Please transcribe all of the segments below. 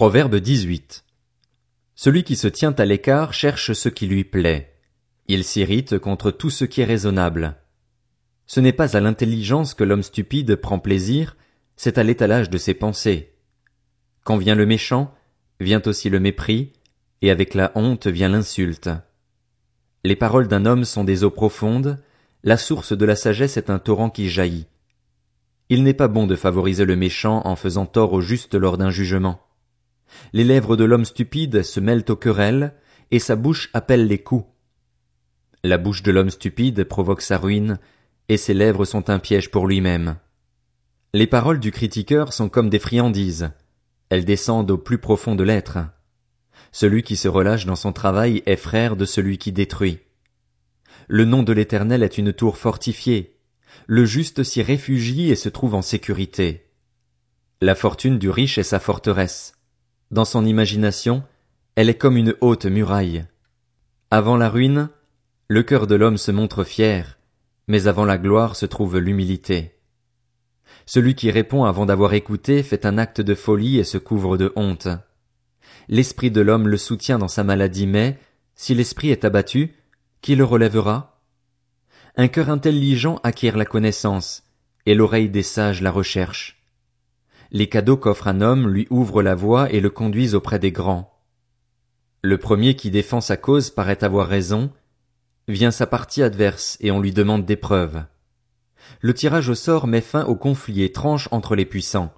Proverbe 18. Celui qui se tient à l'écart cherche ce qui lui plaît. Il s'irrite contre tout ce qui est raisonnable. Ce n'est pas à l'intelligence que l'homme stupide prend plaisir, c'est à l'étalage de ses pensées. Quand vient le méchant, vient aussi le mépris, et avec la honte vient l'insulte. Les paroles d'un homme sont des eaux profondes, la source de la sagesse est un torrent qui jaillit. Il n'est pas bon de favoriser le méchant en faisant tort au juste lors d'un jugement. Les lèvres de l'homme stupide se mêlent aux querelles, et sa bouche appelle les coups. La bouche de l'homme stupide provoque sa ruine, et ses lèvres sont un piège pour lui-même. Les paroles du critiqueur sont comme des friandises. Elles descendent au plus profond de l'être. Celui qui se relâche dans son travail est frère de celui qui détruit. Le nom de l'Éternel est une tour fortifiée. Le juste s'y réfugie et se trouve en sécurité. La fortune du riche est sa forteresse. Dans son imagination, elle est comme une haute muraille. Avant la ruine, le cœur de l'homme se montre fier, mais avant la gloire se trouve l'humilité. Celui qui répond avant d'avoir écouté fait un acte de folie et se couvre de honte. L'esprit de l'homme le soutient dans sa maladie, mais, si l'esprit est abattu, qui le relèvera? Un cœur intelligent acquiert la connaissance, et l'oreille des sages la recherche. Les cadeaux qu'offre un homme lui ouvrent la voie et le conduisent auprès des grands. Le premier qui défend sa cause paraît avoir raison, vient sa partie adverse et on lui demande des preuves. Le tirage au sort met fin au conflit et tranche entre les puissants.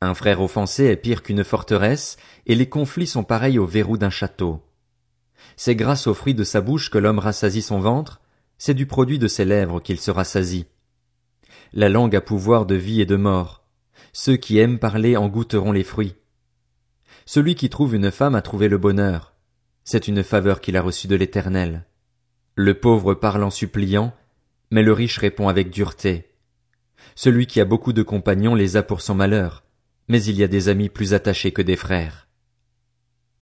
Un frère offensé est pire qu'une forteresse, et les conflits sont pareils au verrou d'un château. C'est grâce au fruit de sa bouche que l'homme rassasie son ventre, c'est du produit de ses lèvres qu'il se rassasie. La langue a pouvoir de vie et de mort. Ceux qui aiment parler en goûteront les fruits. Celui qui trouve une femme a trouvé le bonheur. C'est une faveur qu'il a reçue de l'Éternel. Le pauvre parle en suppliant, mais le riche répond avec dureté. Celui qui a beaucoup de compagnons les a pour son malheur, mais il y a des amis plus attachés que des frères.